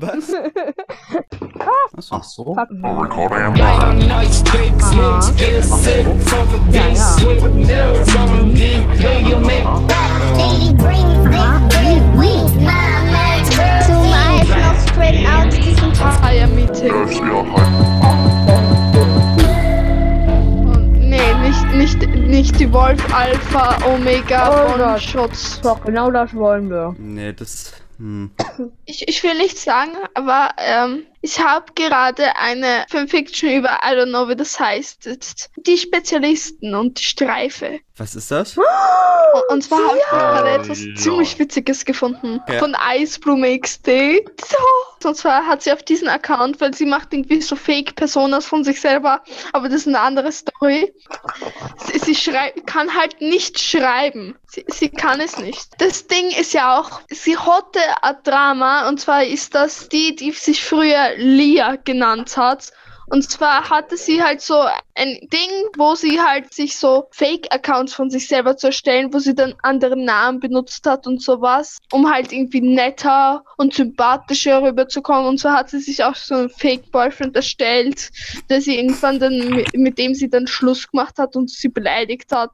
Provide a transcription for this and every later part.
Was? Ach so. Nee, nicht, nicht, nicht die Wolf Alpha Omega Oh von Gott. Schutz. Doch, genau das wollen wir. Nee, das. Hm. Ich, ich will nicht sagen, aber ähm, ich habe gerade eine Fanfiction über, I don't know, wie das heißt, die Spezialisten und die Streife. Was ist das? Und, und zwar habe ich gerade Oh, etwas Lord. ziemlich Witziges gefunden. Ja. Von Eisblume XD. So. Und zwar hat sie auf diesen Account, weil sie macht irgendwie so Fake-Personas von sich selber, aber das ist eine andere Story. Sie, sie kann halt nicht schreiben. Sie, sie kann es nicht. Das Ding ist ja auch, sie hatte ein Drama, und zwar ist das die, die sich früher Lia genannt hat. Und zwar hatte sie halt so ein Ding, wo sie halt sich so Fake-Accounts von sich selber zu erstellen, wo sie dann andere Namen benutzt hat und sowas, um halt irgendwie netter und sympathischer rüberzukommen. Und so hat sie sich auch so einen Fake-Boyfriend erstellt, der sie irgendwann dann, mit, dem sie dann Schluss gemacht hat und sie beleidigt hat.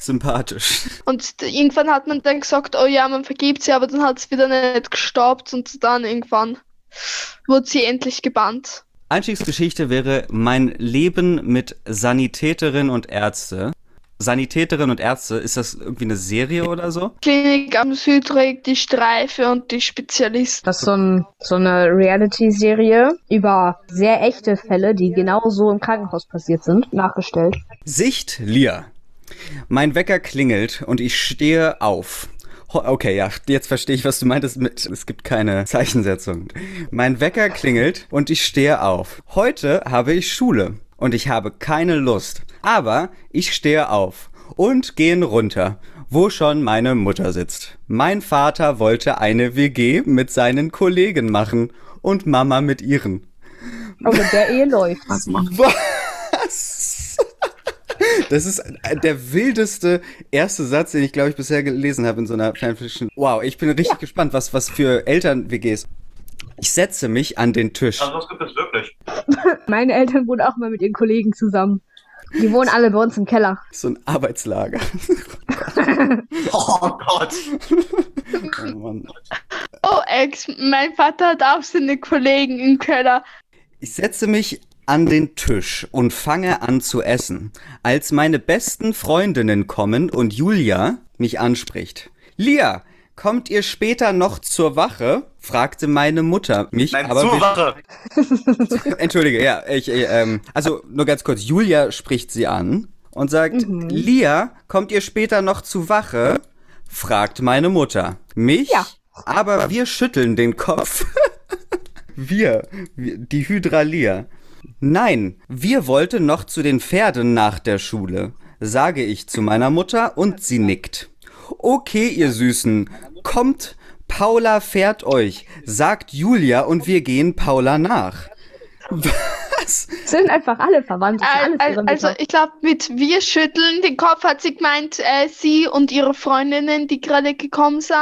Sympathisch. Und irgendwann hat man dann gesagt, oh ja, man vergibt sie, aber dann hat es wieder nicht gestoppt und dann irgendwann wurde sie endlich gebannt. Einstiegsgeschichte wäre mein Leben mit Sanitäterin und Ärzte. Sanitäterin und Ärzte, ist das irgendwie eine Serie oder so? Klinik am Südring, die Streife und die Spezialisten. Das ist so, ein, so eine Reality-Serie über sehr echte Fälle, die genau so im Krankenhaus passiert sind, nachgestellt. Sicht Lia. Mein Wecker klingelt und ich stehe auf. Okay, ja, jetzt verstehe ich, was du meintest mit, es gibt keine Zeichensetzung. Mein Wecker klingelt und ich stehe auf. Heute habe ich Schule und ich habe keine Lust. Aber ich stehe auf und gehe runter, wo schon meine Mutter sitzt. Mein Vater wollte eine WG mit seinen Kollegen machen und Mama mit ihren. Aber der Ehe läuft. Was macht Was? Das ist der wildeste erste Satz, den ich, glaube ich, bisher gelesen habe in so einer Fanfiction. Wow, ich bin richtig gespannt, was, was für Eltern-WGs. Ich setze mich an den Tisch. Also, was gibt es wirklich? Meine Eltern wohnen auch mal mit ihren Kollegen zusammen. Die wohnen alle bei uns im Keller. So ein Arbeitslager. Oh Gott. Oh Mann. Oh, Ex, mein Vater hat auch seine Kollegen im Keller. Ich setze mich an den Tisch und fange an zu essen, als meine besten Freundinnen kommen und Julia mich anspricht. Lia, kommt ihr später noch zur Wache? fragte meine Mutter mich. Nein, aber zur Wache. Entschuldige, ja, ich, ich, ähm, also nur ganz kurz, Julia spricht sie an und sagt, Lia, kommt ihr später noch zu Wache? fragt meine Mutter. Mich? Ja. Aber wir schütteln den Kopf. wir, wir, die Hydra Lia. Nein, wir wollten noch zu den Pferden nach der Schule, sage ich zu meiner Mutter und sie nickt. Okay, ihr Süßen, kommt, Paula fährt euch, sagt Julia und wir gehen Paula nach. Was? Sind einfach alle verwandt. Ihre Also, ich glaube, mit wir schütteln den Kopf hat sie gemeint, äh, sie und ihre Freundinnen, die gerade gekommen sind.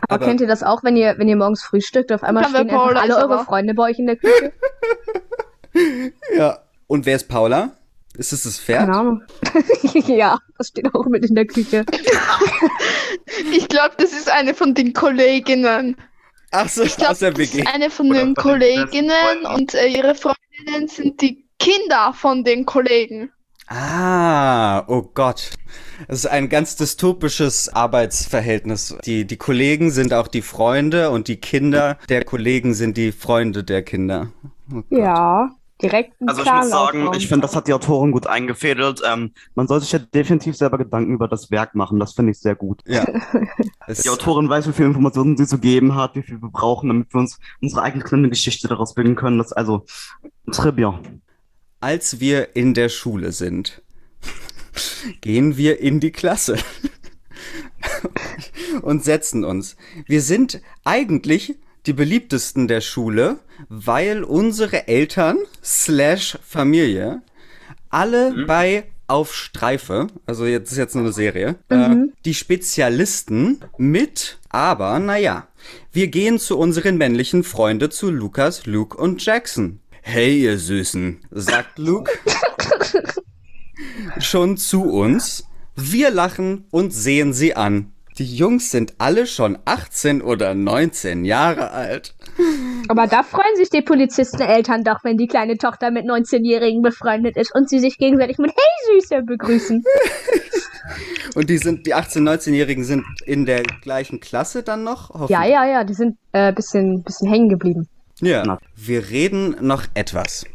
Aber, aber- kennt ihr das auch, wenn ihr, wenn ihr morgens frühstückt, auf einmal stehen alle eure aber- Freunde bei euch in der Küche? Ja. Und wer ist Paula? Ist es das Pferd? Keine Ahnung. ja, das steht auch mit in der Küche. Ich glaube, das ist eine von den Kolleginnen. Ach so, Ich glaube, aus der das ist WG. eine von Oder den von den Kolleginnen Freunden. und äh, ihre Freundinnen sind die Kinder von den Kollegen. Ah, oh Gott. Es ist ein ganz dystopisches Arbeitsverhältnis. Die, die Kollegen sind auch die Freunde und die Kinder der Kollegen sind die Freunde der Kinder. Oh. Ja, direkt ein Also ich muss sagen, ich finde, das hat die Autorin gut eingefädelt. Ähm, man soll sich ja definitiv selber Gedanken über das Werk machen. Das finde ich sehr gut. Ja. Die Autorin weiß, wie viel Informationen sie zu geben hat, wie viel wir brauchen, damit wir uns unsere eigene kleine Geschichte daraus bilden können. Das ist also bien. als wir in der Schule sind, gehen wir in die Klasse und setzen uns. Wir sind eigentlich die beliebtesten der Schule, weil unsere Eltern slash Familie alle bei auf Streife, also jetzt ist jetzt nur eine Serie, äh, die Spezialisten mit, aber naja, Wir gehen zu unseren männlichen Freunden, zu Lukas, Luke und Jackson. Hey, ihr Süßen, sagt Luke. Schon zu uns. Wir lachen und sehen sie an. Die Jungs sind alle schon 18 oder 19 Jahre alt. Aber da freuen sich die Polizisteneltern doch, wenn die kleine Tochter mit 19-Jährigen befreundet ist und sie sich gegenseitig mit Hey Süße begrüßen. Und die sind, die 18-, 19-Jährigen sind in der gleichen Klasse dann noch? Ja, ja, ja, die sind äh, bisschen, bisschen hängen geblieben. Ja. Wir reden noch etwas.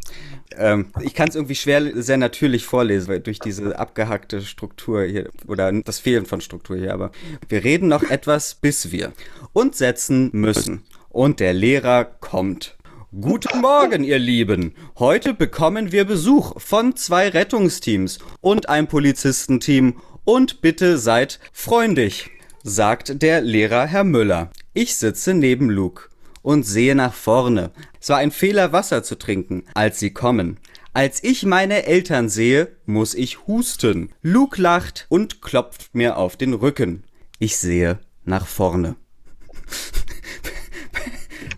Ähm, ich kann es irgendwie schwer sehr natürlich vorlesen, weil durch diese abgehackte Struktur hier oder das Fehlen von Struktur hier, aber wir reden noch etwas, bis wir uns setzen müssen. Und der Lehrer kommt. Guten Morgen, ihr Lieben. Heute bekommen wir Besuch von zwei Rettungsteams und ein Polizistenteam. Und bitte seid freundlich, sagt der Lehrer Herr Müller. Ich sitze neben Luke und sehe nach vorne. Es war ein Fehler, Wasser zu trinken, als sie kommen. Als ich meine Eltern sehe, muss ich husten. Luke lacht und klopft mir auf den Rücken. Ich sehe nach vorne.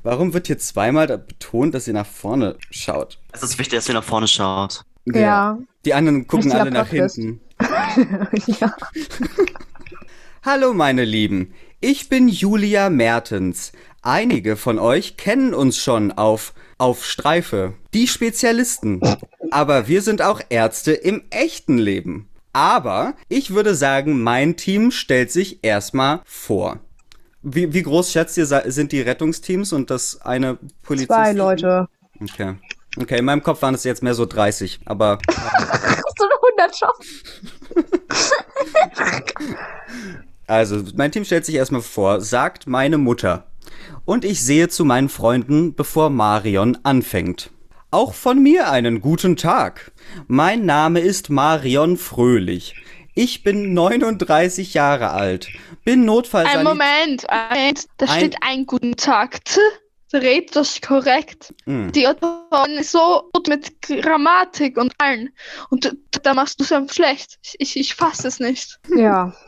Warum wird hier zweimal da betont, dass sie nach vorne schaut? Es ist wichtig, dass ihr nach vorne schaut. Ja. Die anderen gucken alle nach hinten. ja. Hallo meine Lieben, ich bin Julia Mertens. Einige von euch kennen uns schon auf auf Streife, die Spezialisten. Aber wir sind auch Ärzte im echten Leben. Aber ich würde sagen, mein Team stellt sich erstmal vor. Wie, wie groß schätzt ihr sind die Rettungsteams und das eine Polizist? Zwei Leute. Okay. Okay, in meinem Kopf waren es jetzt mehr so 30, aber So eine Hundertschaft. Also, mein Team stellt sich erstmal vor, sagt meine Mutter. Und ich sehe zu meinen Freunden, bevor Marion anfängt. Auch von mir einen guten Tag. Mein Name ist Marion Fröhlich. Ich bin 39 Jahre alt. Bin Notfallsanit... Ein Moment, ein Moment. Da Ein- steht ein guten Tag. T. Red das korrekt. Hm. Die Autorin ist so gut mit Grammatik und allen. Und da machst du es einfach schlecht. Ich, ich, ich fasse es nicht. Ja.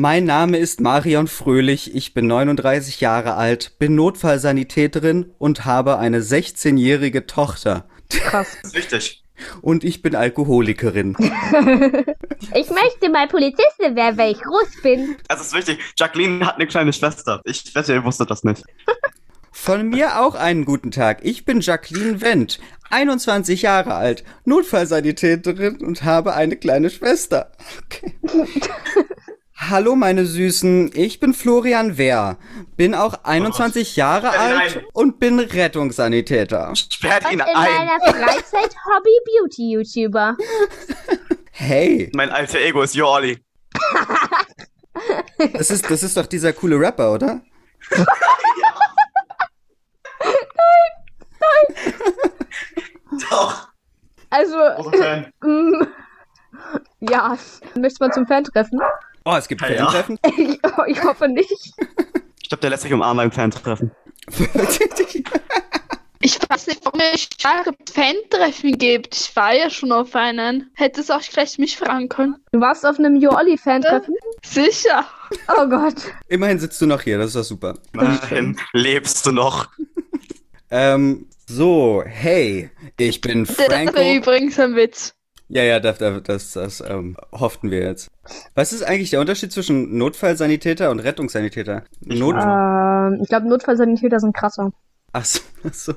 Mein Name ist Marion Fröhlich, ich bin 39 Jahre alt, bin Notfallsanitäterin und habe eine 16-jährige Tochter. Krass. Das ist wichtig. Und ich bin Alkoholikerin. Ich möchte mal Polizistin werden, weil ich groß bin. Es ist wichtig. Jacqueline hat eine kleine Schwester. Ich wette, ihr wusstet das nicht. Von mir auch einen guten Tag. Ich bin Jacqueline Wendt, 21 Jahre alt, Notfallsanitäterin und habe eine kleine Schwester. Okay. Hallo meine Süßen, ich bin Florian Wehr, bin auch 21 Jahre Sperrt ihn alt ein. und bin Rettungssanitäter. Sperrt Und ihn in ein. meiner Freizeit Hobby-Beauty-YouTuber. Hey, Mein alter Ego ist Jorli. das ist, das ist doch dieser coole Rapper, oder? Doch. Also, Fan. ja. Möchtest du mal zum Fan-Treffen? Oh, es gibt Ja, ja. Fan-Treffen. Ich, ich hoffe nicht. Ich glaube, der lässt sich umarmen beim Fan-Treffen. Ich weiß nicht, warum es starke Fan-Treffen gibt. Ich war ja schon auf einen. Hätte es auch gleich mich fragen können. Du warst auf einem Jolly-Fan-Treffen? Sicher. Oh Gott. Immerhin sitzt du noch hier, das ist doch super. Immerhin lebst du noch. Ähm, so, hey, ich bin Das war Franco. übrigens ein Witz. Ja, ja, das, das, das, ähm, hofften wir jetzt. Was ist eigentlich der Unterschied zwischen Notfallsanitäter und Rettungssanitäter? Not Ähm, ich glaube, Notfallsanitäter sind krasser. Ach so, ach so.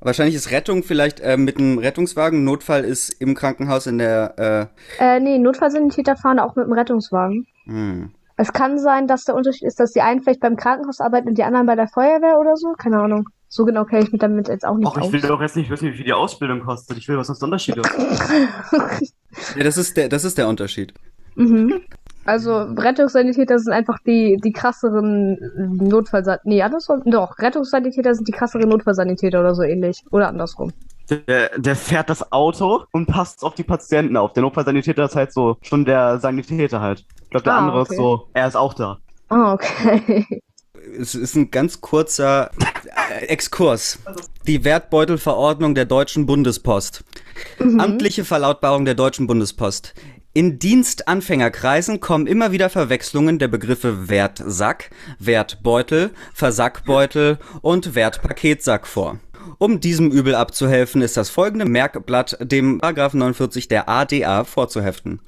Wahrscheinlich ist Rettung vielleicht äh, mit einem Rettungswagen. Notfall ist im Krankenhaus in der. Äh, nee, Notfallsanitäter fahren auch mit dem Rettungswagen. Äh, hm. Es kann sein, dass der Unterschied ist, dass die einen vielleicht beim Krankenhaus arbeiten und die anderen bei der Feuerwehr oder so. Keine Ahnung. So genau kenne ich mich damit jetzt auch nicht Och, ich aus. will doch jetzt nicht wissen, wie viel die Ausbildung kostet. Ich will, was das der Unterschied ist. Ja, das ist der, das ist der Unterschied. mhm. Also Rettungssanitäter sind einfach die, die krasseren Notfallsanitäter. Nee, andersrum. Doch, Rettungssanitäter sind die krasseren Notfallsanitäter oder so ähnlich. Oder andersrum. Der, der fährt das Auto und passt auf die Patienten auf. Der Notfallsanitäter ist halt so schon der Sanitäter halt. Ich glaube, der Ah, andere okay. ist so, er ist auch da. Ah, okay. Es ist ein ganz kurzer äh, Exkurs. Die Wertbeutelverordnung der Deutschen Bundespost. Mhm. Amtliche Verlautbarung der Deutschen Bundespost. In Dienstanfängerkreisen kommen immer wieder Verwechslungen der Begriffe Wertsack, Wertbeutel, Versackbeutel und Wertpaketsack vor. Um diesem Übel abzuhelfen, ist das folgende Merkblatt dem § 49 der ADA vorzuheften.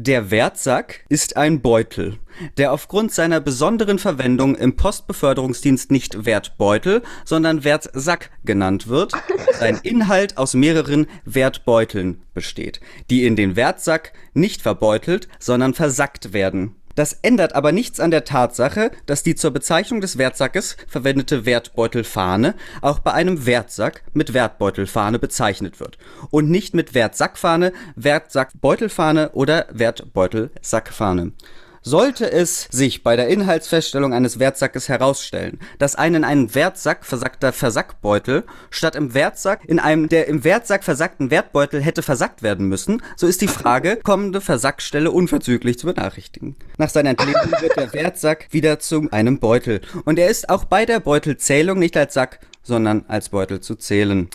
Der Wertsack ist ein Beutel, der aufgrund seiner besonderen Verwendung im Postbeförderungsdienst nicht Wertbeutel, sondern Wertsack genannt wird, sein Inhalt aus mehreren Wertbeuteln besteht, die in den Wertsack nicht verbeutelt, sondern versackt werden. Das ändert aber nichts an der Tatsache, dass die zur Bezeichnung des Wertsackes verwendete Wertbeutelfahne auch bei einem Wertsack mit Wertbeutelfahne bezeichnet wird und nicht mit Wertsackfahne, Wertsackbeutelfahne oder Wertbeutelsackfahne. Sollte es sich bei der Inhaltsfeststellung eines Wertsackes herausstellen, dass ein in einen Wertsack versackter Versackbeutel statt im Wertsack in einem der im Wertsack versackten Wertbeutel hätte versackt werden müssen, so ist die Frage, kommende Versackstelle unverzüglich zu benachrichtigen. Nach seiner Entlegung wird der Wertsack wieder zu einem Beutel und er ist auch bei der Beutelzählung nicht als Sack, sondern als Beutel zu zählen.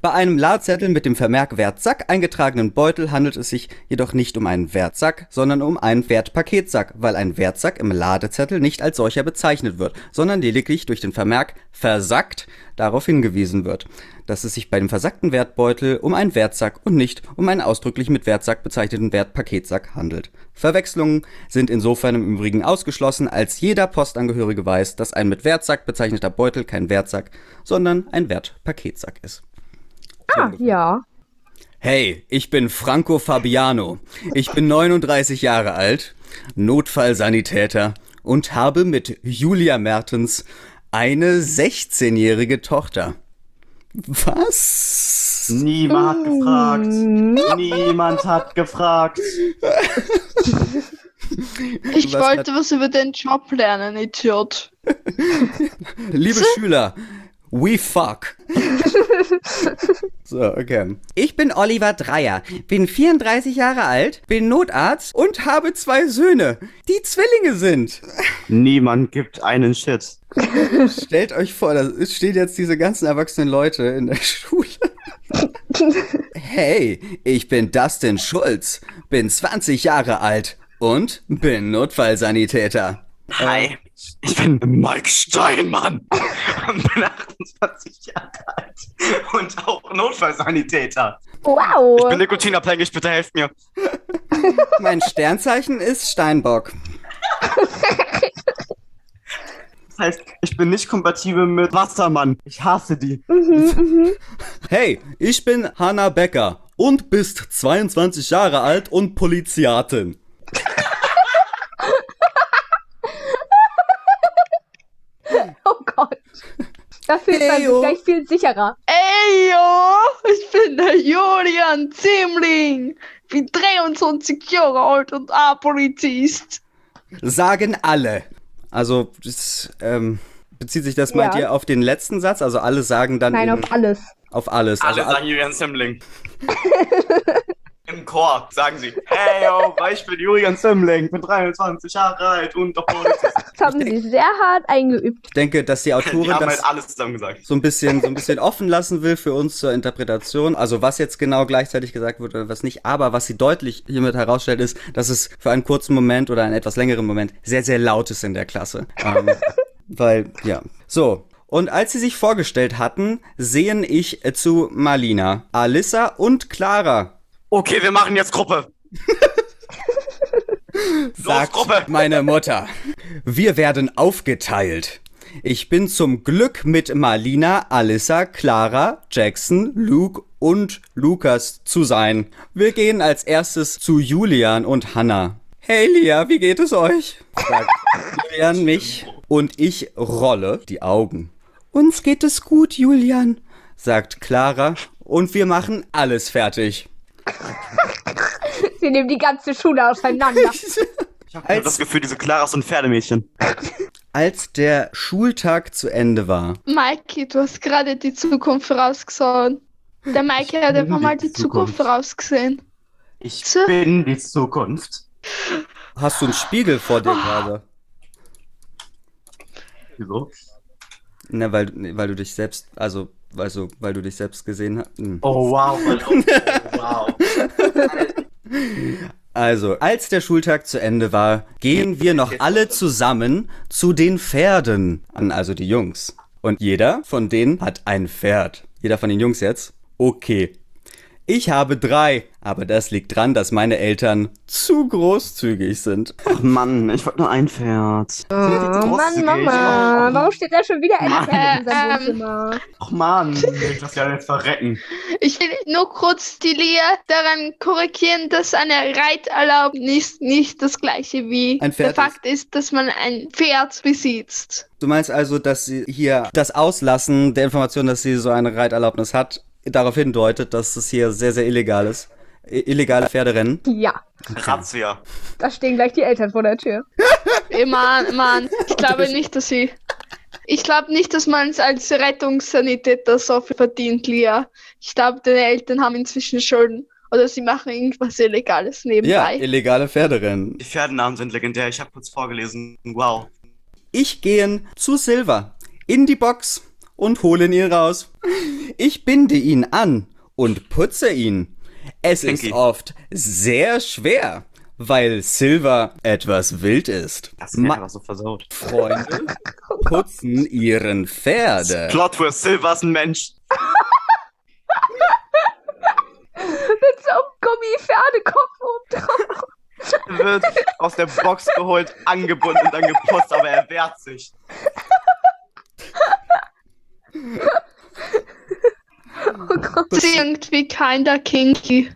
Bei einem Ladezettel mit dem Vermerk Wertsack eingetragenen Beutel handelt es sich jedoch nicht um einen Wertsack, sondern um einen Wertpaketsack, weil ein Wertsack im Ladezettel nicht als solcher bezeichnet wird, sondern lediglich durch den Vermerk versackt darauf hingewiesen wird, dass es sich bei dem versackten Wertbeutel um einen Wertsack und nicht um einen ausdrücklich mit Wertsack bezeichneten Wertpaketsack handelt. Verwechslungen sind insofern im Übrigen ausgeschlossen, als jeder Postangehörige weiß, dass ein mit Wertsack bezeichneter Beutel kein Wertsack, sondern ein Wertpaketsack ist. Ah, ja. Hey, ich bin Franco Fabiano. Ich bin 39 Jahre alt, Notfallsanitäter und habe mit Julia Mertens eine 16-jährige Tochter. Was? Niemand hat gefragt. Niemand hat gefragt. Ich Was wollte was über den Job lernen, Idiot. Liebe Schüler, we fuck. so, okay. Ich bin Oliver Dreier, bin 34 Jahre alt, bin Notarzt und habe zwei Söhne, die Zwillinge sind. Niemand gibt einen Shit. Stellt euch vor, da stehen jetzt diese ganzen erwachsenen Leute in der Schule. Hey, ich bin Dustin Schulz, bin 20 Jahre alt und bin Notfallsanitäter. Hi, ich bin Mike Steinmann und bin 28 Jahre alt und auch Notfallsanitäter. Wow. Ich bin nikotinabhängig, bitte helft mir. Mein Sternzeichen ist Steinbock. Das heißt, ich bin nicht kompatibel mit Wassermann. Ich hasse die. Hey, ich bin Hanna Becker und bist 22 Jahre alt und Poliziatin. Da fühlt man sich Heyo. gleich viel sicherer. Ey, yo, ich bin der Julian Ziemling. Bin 23 Jahre alt und A-Polizist. Sagen alle. Also, das, ähm, bezieht sich das, meint Ja. ihr, auf den letzten Satz? Also alle sagen dann Nein, eben auf alles. auf alles. Also, Alle sagen Julian Simling. Im Chor sagen sie, hey yo, ich bin Julian Simling, bin 23 Jahre alt und doch. Das haben sie sehr hart eingeübt. ich denke, dass die Die Autorin haben das halt alles zusammen gesagt. so ein bisschen so ein bisschen offen lassen will für uns zur Interpretation. Also was jetzt genau gleichzeitig gesagt wird oder was nicht, aber was sie deutlich hiermit herausstellt ist, dass es für einen kurzen Moment oder einen etwas längeren Moment sehr sehr laut ist in der Klasse. Ähm, weil ja. So, und als sie sich vorgestellt hatten, sehen ich zu Marlina, Alissa und Clara. Okay, wir machen jetzt Gruppe. Sagt Gruppe. meine Mutter. Wir werden aufgeteilt. Ich bin zum Glück mit Marlina, Alissa, Clara, Jackson, Luke und Lukas zu sein. Wir gehen als erstes zu Julian und Hannah. Hey Lia, wie geht es euch? Sagt Julian mich und ich rolle die Augen. Uns geht es gut, Julian, sagt Clara und wir machen alles fertig. Sie nehmen die ganze Schule auseinander. Ich habe das Gefühl, diese Clara ist so ein Pferdemädchen. Als der Schultag zu Ende war, Mikey, du hast gerade die Zukunft vorausgesagt. Der Mikey hat einfach mal die Zukunft vorausgesehen. Ich So. bin die Zukunft. hast du einen Spiegel vor dir gerade? Wieso? Ne, weil, weil du dich selbst, also, also, weil du dich selbst gesehen hast. Hm. Oh wow, wow. Also, als der Schultag zu Ende war, gehen wir noch alle zusammen zu den Pferden an, also die Jungs. Und jeder von denen hat ein Pferd. Jeder von den Jungs jetzt? Okay. Ich habe drei, aber das liegt dran, dass meine Eltern zu großzügig sind. Ach Mann, ich wollte nur ein Pferd. Oh Mann, Mama. Warum steht da schon wieder ein Mann. Pferd in seinem Ähm, Wohnzimmer? Ach Mann, ich das ja jetzt verrecken. Ich will nur kurz die Lea daran korrigieren, dass eine Reiterlaubnis nicht das gleiche wie Ein Pferd der Fakt ist, dass man ein Pferd besitzt. Du meinst also, dass sie hier das Auslassen der Information, dass sie so eine Reiterlaubnis hat, darauf hindeutet, dass es hier sehr, sehr illegal ist. Illegale Pferderennen. Ja, Razzia. da stehen gleich die Eltern vor der Tür. Mann, Mann, ich glaube nicht, dass sie. Ich glaube nicht, dass man es als Rettungssanitäter so viel verdient, Lea. Ich glaube, deine Eltern haben inzwischen Schulden. Oder sie machen irgendwas Illegales Ja, nebenbei. illegale Pferderennen. Die Pferdenamen sind legendär. Ich habe kurz vorgelesen. Wow. Ich gehe zu Silver in die Box und hole ihn raus. Ich binde ihn an und putze ihn. Es Stinky. ist oft sehr schwer, weil Silver etwas wild ist. Das ist Ma einfach so versaut. Freunde putzen ihren Pferde. Plot für Silver ist ein Mensch. Mit so einem Gummi-Pferdekopf oben drauf. wird aus der Box geholt, angebunden und dann geputzt, aber er wehrt sich. Das ist irgendwie kinder kinky.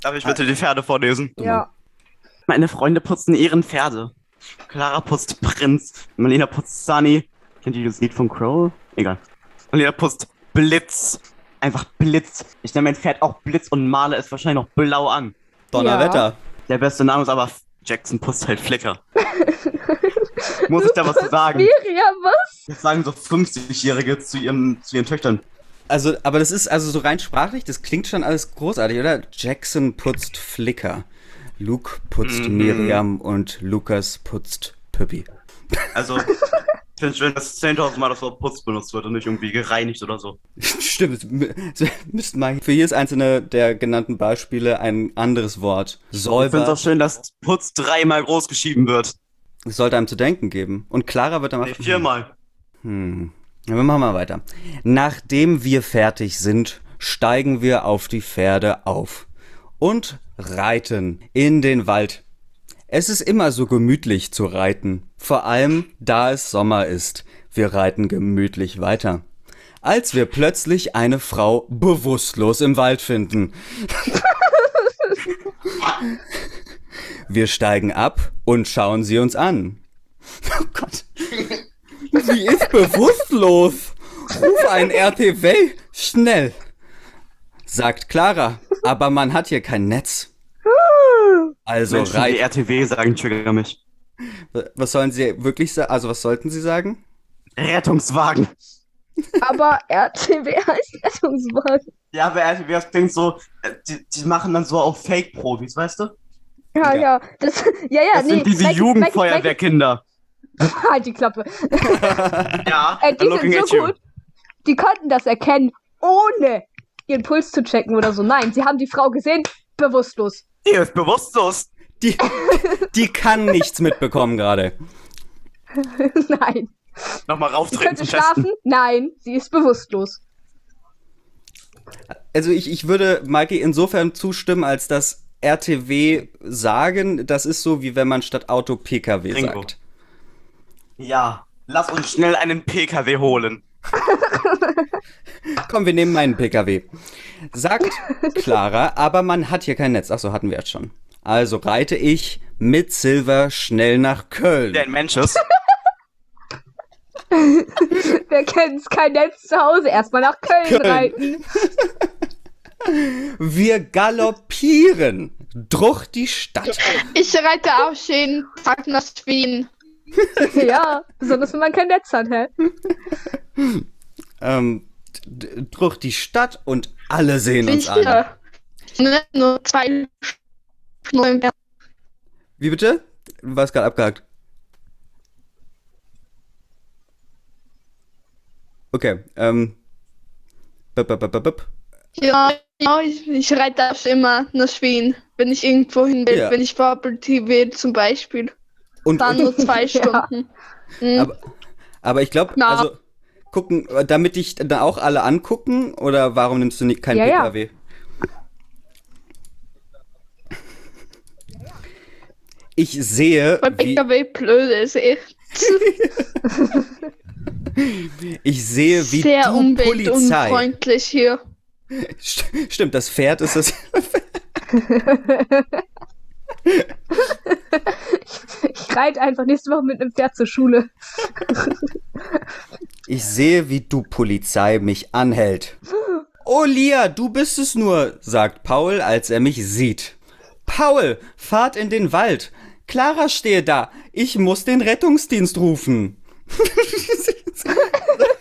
Darf ich bitte die Pferde vorlesen? Ja. Meine Freunde putzen ihren Pferde. Clara putzt Prinz. Marlena putzt Sunny. Kennt ihr das Lied von Crow? Egal. Marlena putzt Blitz. Einfach Blitz. Ich nenne mein Pferd auch Blitz und male es wahrscheinlich noch blau an. Donnerwetter. Der beste Name ist aber Jackson putzt halt Flicker. Muss ich da was zu sagen? Miriam, was? Das sagen so 50-Jährige zu, zu ihren Töchtern. Also, aber das ist also so rein sprachlich, das klingt schon alles großartig, oder? Jackson putzt Flicker. Luke putzt Mhm. Miriam und Lukas putzt Püppi. Also, ich finde es schön, dass 10.000 Mal das Wort putzt benutzt wird und nicht irgendwie gereinigt oder so. Stimmt, mü- müssten mal für jedes einzelne der genannten Beispiele ein anderes Wort. Ich finde es auch Säuber schön, dass Putz dreimal groß geschrieben wird. es sollte einem zu denken geben. Und Clara wird dann Nee, viermal. Hm. Wir machen mal weiter. Nachdem wir fertig sind, steigen wir auf die Pferde auf und reiten in den Wald. Es ist immer so gemütlich zu reiten, vor allem da es Sommer ist. Wir reiten gemütlich weiter. Als wir plötzlich eine Frau bewusstlos im Wald finden. Wir steigen ab und schauen sie uns an. Oh Gott. Sie ist bewusstlos. Ruf einen RTW. Schnell. Sagt Clara. Aber man hat hier kein Netz. Also Menschen, die reit. RTW sagen, trigger mich. Was sollen sie wirklich sagen? Also was sollten sie sagen? Rettungswagen. Aber RTW heißt Rettungswagen. Ja, aber RTW, das klingt so, äh, die, die machen dann so auf Fake-Profis, weißt du? Ja, Ja. ja. Das, ja, ja, Das nee. sind diese Jugendfeuerwehrkinder. Halt die Klappe. Ja, Äh, die sind so you. gut. Die konnten das erkennen, ohne ihren Puls zu checken oder so. Nein, sie haben die Frau gesehen, bewusstlos. Die ist bewusstlos. Die, die kann nichts mitbekommen gerade. Nein. Nochmal Sie rauftreten könnte zum Testen. schlafen? Nein, sie ist bewusstlos. Also ich, ich würde Mikey insofern zustimmen, als dass RTW sagen, das ist so, wie wenn man statt Auto PKW Ringo. sagt. Ja, lass uns schnell einen PKW holen. Komm, wir nehmen meinen PKW. Sagt Clara, aber man hat hier kein Netz. Achso, hatten wir jetzt schon. Also reite ich mit Silver schnell nach Köln. Der ein Mensch ist. Wer kennt's? Kein Netz zu Hause. Erstmal nach Köln, Köln. reiten. Wir galoppieren durch die Stadt. Ich reite auch schön Tag nach Wien. ja, besonders wenn man kein Netz hat, hä? Ähm, durch die Stadt und alle sehen uns an. Ne, nur zwei. Wie bitte? Du warst gerade abgehakt. Okay, ähm. Bip, bip, bip. Ja, ja ich, ich reite auch immer nach Schweden, wenn ich irgendwo hin will, Ja. wenn ich Tea will zum Beispiel. Und, Dann und nur zwei Ja. Stunden. Mhm. aber, aber ich glaube, also gucken, damit dich dann auch alle angucken oder warum nimmst du nicht kein Ja, ja. PKW? Ich sehe, Weil PKW blöd ist, echt. ich sehe, wie Sehr du Polizei. umweltunfreundlich hier. St stimmt, das Pferd ist das. Ich reite einfach nächste Woche mit einem Pferd zur Schule. Ich sehe, wie du Polizei mich anhält. Oh, Lia, du bist es nur, sagt Paul, als er mich sieht. Paul, fahrt in den Wald. Clara stehe da. Ich muss den Rettungsdienst rufen.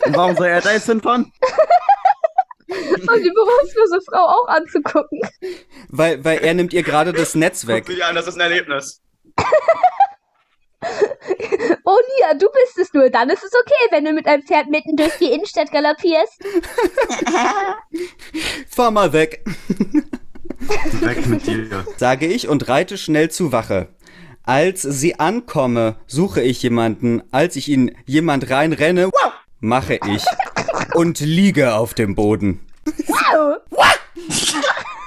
Und warum soll er da jetzt hinfahren? Und die berufslose Frau auch anzugucken. Weil, weil er nimmt ihr gerade das Netz weg. dich an, das ist ein Erlebnis. Oh Lia, du bist es nur. Dann ist es okay, wenn du mit einem Pferd mitten durch die Innenstadt galoppierst. Fahr mal weg, Weg mit dir. sage ich und reite schnell zu Wache. Als sie ankomme, suche ich jemanden. Als ich in jemand reinrenne, mache ich und liege auf dem Boden. Wow.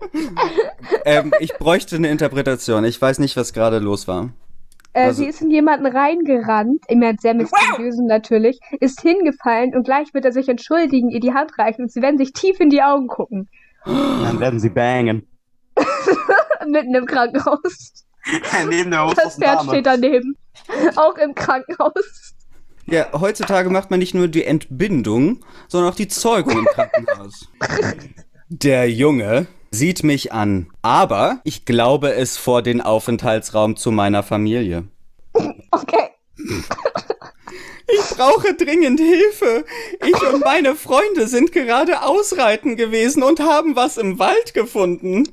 Ähm, ich bräuchte eine Interpretation. Ich weiß nicht, was gerade los war. Äh, Also- sie ist in jemanden reingerannt, immer sehr mysteriösen natürlich, ist hingefallen und gleich wird er sich entschuldigen, ihr die Hand reichen und sie werden sich tief in die Augen gucken. Dann werden sie bangen. Mitten im Krankenhaus. Neben der Das Pferd steht daneben. Auch im Krankenhaus. Ja, heutzutage macht man nicht nur die Entbindung, sondern auch die Zeugung im Krankenhaus. Der Junge sieht mich an, aber ich glaube es vor den Aufenthaltsraum zu meiner Familie. Okay. Ich brauche dringend Hilfe. Ich und meine Freunde sind gerade ausreiten gewesen und haben was im Wald gefunden,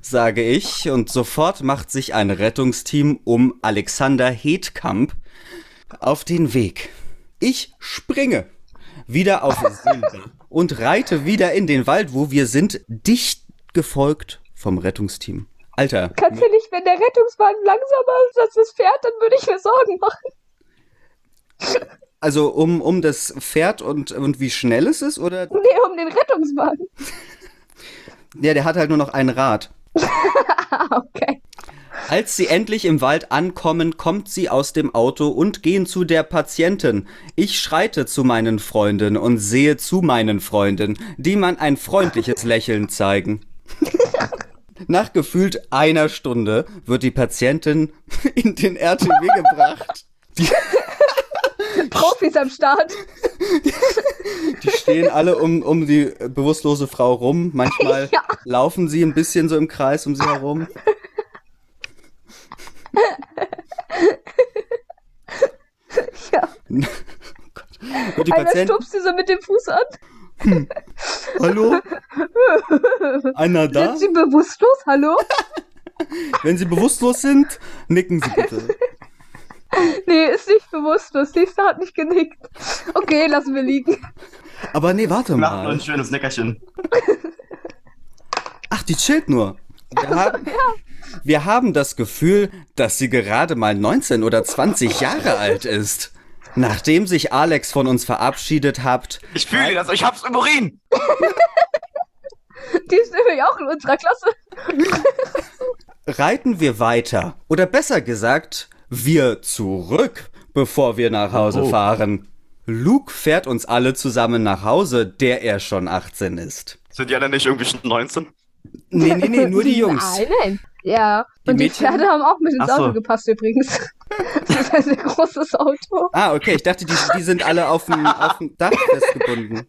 sage ich, und sofort macht sich ein Rettungsteam um Alexander Hedkamp auf den Weg. Ich springe wieder auf Silber und reite wieder in den Wald, wo wir sind, dicht gefolgt vom Rettungsteam. Alter, Kannst du nicht, wenn der Rettungswagen langsamer ist als das Pferd, dann würde ich mir Sorgen machen. also um, um das Pferd und, und wie schnell es ist, oder? Nee, um den Rettungswagen. Ja, der hat halt nur noch ein Rad. Okay. Als sie endlich im Wald ankommen, kommt sie aus dem Auto und gehen zu der Patientin. Ich schreite zu meinen Freunden und sehe zu meinen Freunden, die man ein freundliches Lächeln zeigen. Nach gefühlt einer Stunde wird die Patientin in den RTW gebracht. Die, Profis am Start. die stehen alle um, um die bewusstlose Frau rum. Manchmal Ja. laufen sie ein bisschen so im Kreis um sie herum. Ja. Wird die Einer stupst sie so mit dem Fuß an. Hallo? Einer da? Sind sie bewusstlos? Hallo? Wenn Sie bewusstlos sind, nicken Sie bitte. Nee, ist nicht bewusstlos. Nächste hat nicht genickt. Okay, lassen wir liegen. Aber nee, warte Macht nur mal. ein schönes Nickerchen. Ach, die chillt nur. Wir haben, wir haben das Gefühl, dass sie gerade mal 19 oder 20 Jahre alt ist. Nachdem sich Alex von uns verabschiedet habt, Ich fühle das, ich hab's im Urin. Die ist nämlich auch in unserer Klasse. reiten wir weiter. Oder besser gesagt, wir zurück, bevor wir nach Hause Oh. fahren. Luke fährt uns alle zusammen nach Hause, der er schon 18 ist. Sind die alle nicht irgendwie schon 19? Nee, nee, nee, nur die Jungs. Nein, nein. Ja. Die Und die Mädchen? Pferde haben auch mit ins Ach so. Auto gepasst übrigens. Das ist ein sehr großes Auto. Ah, okay, ich dachte, die, die sind alle auf dem, auf dem Dach festgebunden.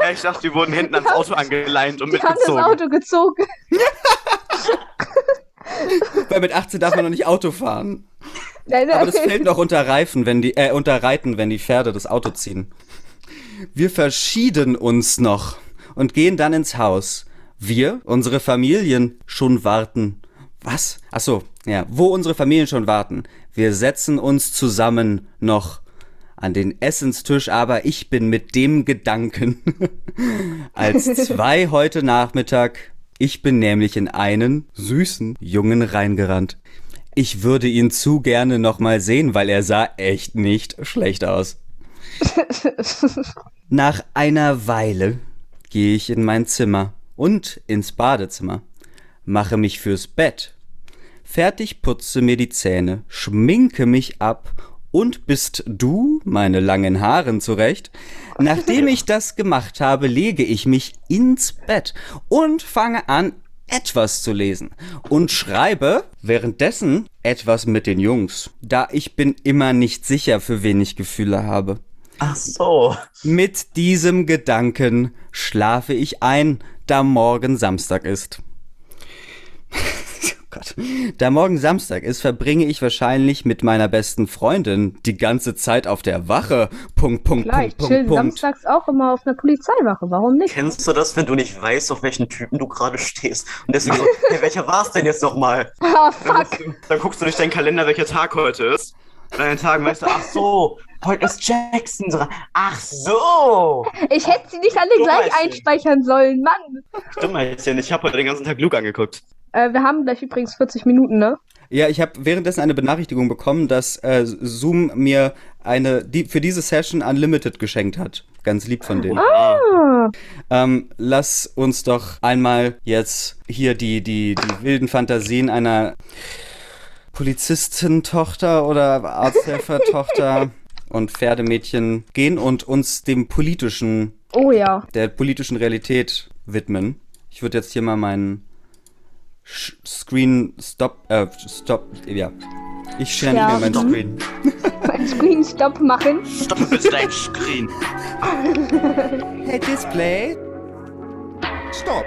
Ja, ich dachte, die wurden hinten ans Auto angeleint und Die haben das mitgezogen. Auto gezogen. Weil mit 18 darf man noch nicht Auto fahren. Nein, Aber das nein. fällt noch unter Reifen, wenn die, äh, unter Reiten, wenn die Pferde das Auto ziehen. Wir verschieden uns noch und gehen dann ins Haus. Wir, unsere Familien, schon warten. Was? Ach so, ja, wo unsere Familien schon warten. Wir setzen uns zusammen noch an den Essenstisch, aber ich bin mit dem Gedanken als zwei heute Nachmittag. Ich bin nämlich in einen süßen Jungen reingerannt. Ich würde ihn zu gerne nochmal sehen, weil er sah echt nicht schlecht aus. Nach einer Weile gehe ich in mein Zimmer und ins Badezimmer, mache mich fürs Bett, fertig putze mir die Zähne, schminke mich ab und bist du meine langen Haaren zurecht? Nachdem ich das gemacht habe, lege ich mich ins Bett und fange an, etwas zu lesen und schreibe währenddessen etwas mit den Jungs, da ich bin immer nicht sicher, für wen ich Gefühle habe. Ach so. Mit diesem Gedanken schlafe ich ein, da morgen Samstag ist. Gott. Da morgen Samstag ist, verbringe ich wahrscheinlich mit meiner besten Freundin die ganze Zeit auf der Wache. Punkt, Punkt, Klar, ich Punkt, chill Punkt, Punkt. samstags auch immer auf einer Polizeiwache. Warum nicht? Kennst du das, wenn du nicht weißt, auf welchen Typen du gerade stehst? Und deswegen so, hey, welcher war es denn jetzt nochmal? Ah, Dann, fuck. du- dann guckst du durch deinen Kalender, welcher Tag heute ist. Und an den Tagen weißt du, ach so, heute ist Jackson dran. Ach so! Ich hätte sie nicht alle Du gleich einspeichern sollen, Mann. Stimmt, Mädchen, ich habe heute den ganzen Tag Luke angeguckt. Äh, wir haben gleich übrigens 40 Minuten, ne? Ja, ich habe währenddessen eine Benachrichtigung bekommen, dass äh, Zoom mir eine die, für diese Session Unlimited geschenkt hat. Ganz lieb von denen. Ah, Ähm, lass uns doch einmal jetzt hier die, die, die wilden Fantasien einer Polizistentochter oder Arzthelfertochter und Pferdemädchen gehen und uns dem politischen, oh ja. der politischen Realität widmen. Ich würde jetzt hier mal meinen Sch Screen Stop, äh, Stop, ja. Ich share Ja. mehr meinen Screen. Ein Screen Stop machen. Stopp bitte dein Screen. Hey Display. Stop.